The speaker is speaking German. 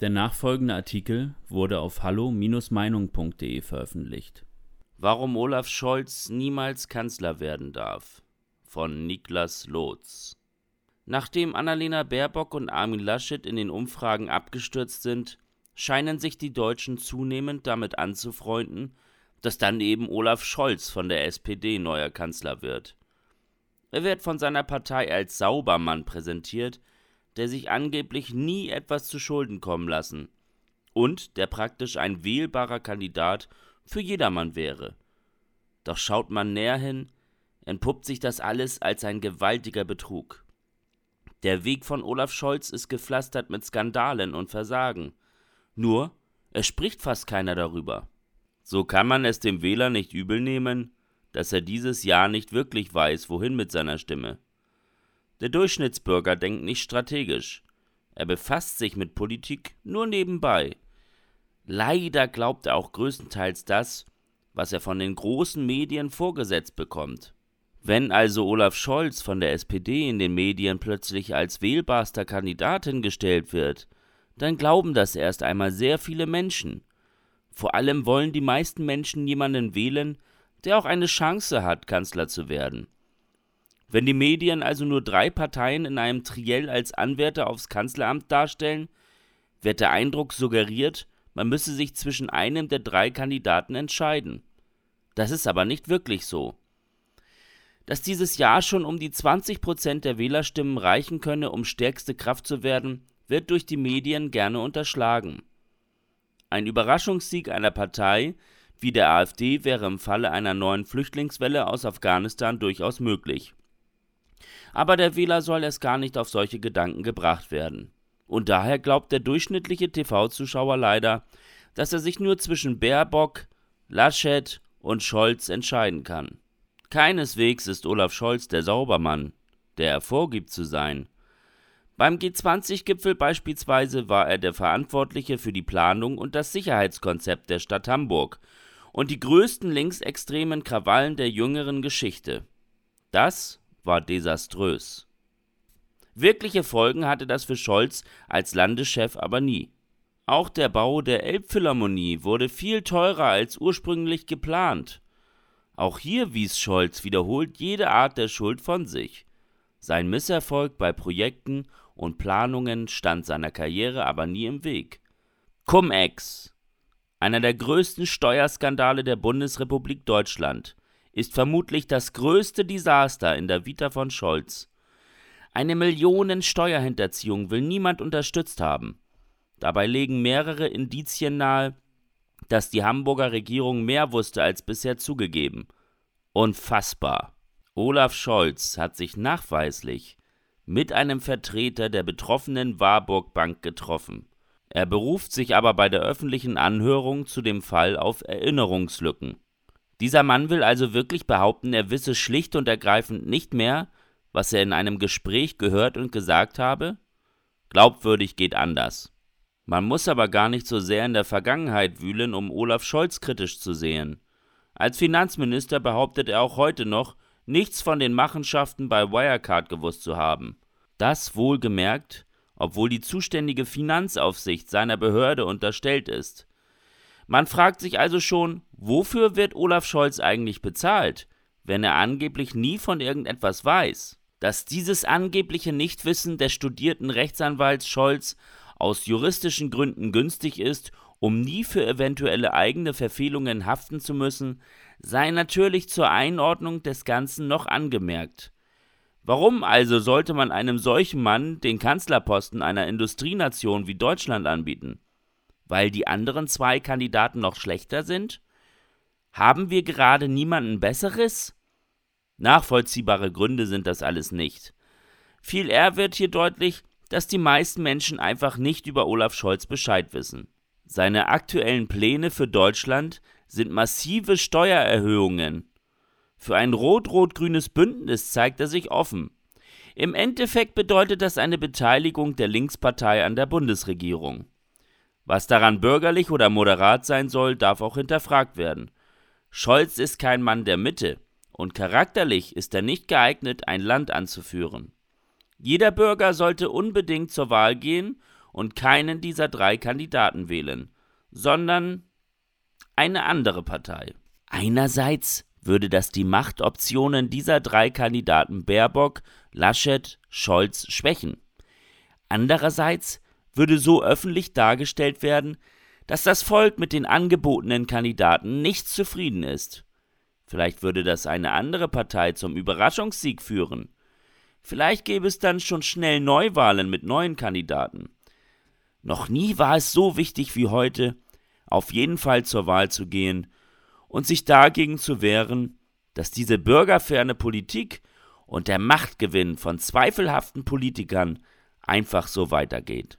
Der nachfolgende Artikel wurde auf hallo-meinung.de veröffentlicht. Warum Olaf Scholz niemals Kanzler werden darf von Niklas Lotz. Nachdem Annalena Baerbock und Armin Laschet in den Umfragen abgestürzt sind, scheinen sich die Deutschen zunehmend damit anzufreunden, dass dann eben Olaf Scholz von der SPD neuer Kanzler wird. Er wird von seiner Partei als Saubermann präsentiert, der sich angeblich nie etwas zu Schulden kommen lassen und der praktisch ein wählbarer Kandidat für jedermann wäre. Doch schaut man näher hin, entpuppt sich das alles als ein gewaltiger Betrug. Der Weg von Olaf Scholz ist gepflastert mit Skandalen und Versagen. Nur, es spricht fast keiner darüber. So kann man es dem Wähler nicht übel nehmen, dass er dieses Jahr nicht wirklich weiß, wohin mit seiner Stimme. Der Durchschnittsbürger denkt nicht strategisch. Er befasst sich mit Politik nur nebenbei. Leider glaubt er auch größtenteils das, was er von den großen Medien vorgesetzt bekommt. Wenn also Olaf Scholz von der SPD in den Medien plötzlich als wählbarster Kandidat hingestellt wird, dann glauben das erst einmal sehr viele Menschen. Vor allem wollen die meisten Menschen jemanden wählen, der auch eine Chance hat, Kanzler zu werden. Wenn die Medien also nur drei Parteien in einem Triell als Anwärter aufs Kanzleramt darstellen, wird der Eindruck suggeriert, man müsse sich zwischen einem der drei Kandidaten entscheiden. Das ist aber nicht wirklich so. Dass dieses Jahr schon um die 20 Prozent der Wählerstimmen reichen könne, um stärkste Kraft zu werden, wird durch die Medien gerne unterschlagen. Ein Überraschungssieg einer Partei wie der AfD wäre im Falle einer neuen Flüchtlingswelle aus Afghanistan durchaus möglich. Aber der Wähler soll erst gar nicht auf solche Gedanken gebracht werden. Und daher glaubt der durchschnittliche TV-Zuschauer leider, dass er sich nur zwischen Baerbock, Laschet und Scholz entscheiden kann. Keineswegs ist Olaf Scholz der Saubermann, der er vorgibt zu sein. Beim G20-Gipfel beispielsweise war er der Verantwortliche für die Planung und das Sicherheitskonzept der Stadt Hamburg und die größten linksextremen Krawallen der jüngeren Geschichte. Das war desaströs. Wirkliche Folgen hatte das für Scholz als Landeschef aber nie. Auch der Bau der Elbphilharmonie wurde viel teurer als ursprünglich geplant. Auch hier wies Scholz wiederholt jede Art der Schuld von sich. Sein Misserfolg bei Projekten und Planungen stand seiner Karriere aber nie im Weg. Cum-Ex, einer der größten Steuerskandale der Bundesrepublik Deutschland, ist vermutlich das größte Desaster in der Vita von Scholz. Eine Millionen Steuerhinterziehung will niemand unterstützt haben. Dabei legen mehrere Indizien nahe, dass die Hamburger Regierung mehr wusste als bisher zugegeben. Unfassbar. Olaf Scholz hat sich nachweislich mit einem Vertreter der betroffenen Warburg Bank getroffen. Er beruft sich aber bei der öffentlichen Anhörung zu dem Fall auf Erinnerungslücken. Dieser Mann will also wirklich behaupten, er wisse schlicht und ergreifend nicht mehr, was er in einem Gespräch gehört und gesagt habe? Glaubwürdig geht anders. Man muss aber gar nicht so sehr in der Vergangenheit wühlen, um Olaf Scholz kritisch zu sehen. Als Finanzminister behauptet er auch heute noch, nichts von den Machenschaften bei Wirecard gewusst zu haben. Das wohlgemerkt, obwohl die zuständige Finanzaufsicht seiner Behörde unterstellt ist. Man fragt sich also schon, wofür wird Olaf Scholz eigentlich bezahlt, wenn er angeblich nie von irgendetwas weiß? Dass dieses angebliche Nichtwissen des studierten Rechtsanwalts Scholz aus juristischen Gründen günstig ist, um nie für eventuelle eigene Verfehlungen haften zu müssen, sei natürlich zur Einordnung des Ganzen noch angemerkt. Warum also sollte man einem solchen Mann den Kanzlerposten einer Industrienation wie Deutschland anbieten? Weil die anderen zwei Kandidaten noch schlechter sind? Haben wir gerade niemanden Besseres? Nachvollziehbare Gründe sind das alles nicht. Viel eher wird hier deutlich, dass die meisten Menschen einfach nicht über Olaf Scholz Bescheid wissen. Seine aktuellen Pläne für Deutschland sind massive Steuererhöhungen. Für ein rot-rot-grünes Bündnis zeigt er sich offen. Im Endeffekt bedeutet das eine Beteiligung der Linkspartei an der Bundesregierung. Was daran bürgerlich oder moderat sein soll, darf auch hinterfragt werden. Scholz ist kein Mann der Mitte und charakterlich ist er nicht geeignet, ein Land anzuführen. Jeder Bürger sollte unbedingt zur Wahl gehen und keinen dieser drei Kandidaten wählen, sondern eine andere Partei. Einerseits würde das die Machtoptionen dieser drei Kandidaten Baerbock, Laschet, Scholz schwächen. Andererseits würde so öffentlich dargestellt werden, dass das Volk mit den angebotenen Kandidaten nicht zufrieden ist. Vielleicht würde das eine andere Partei zum Überraschungssieg führen. Vielleicht gäbe es dann schon schnell Neuwahlen mit neuen Kandidaten. Noch nie war es so wichtig wie heute, auf jeden Fall zur Wahl zu gehen und sich dagegen zu wehren, dass diese bürgerferne Politik und der Machtgewinn von zweifelhaften Politikern einfach so weitergeht.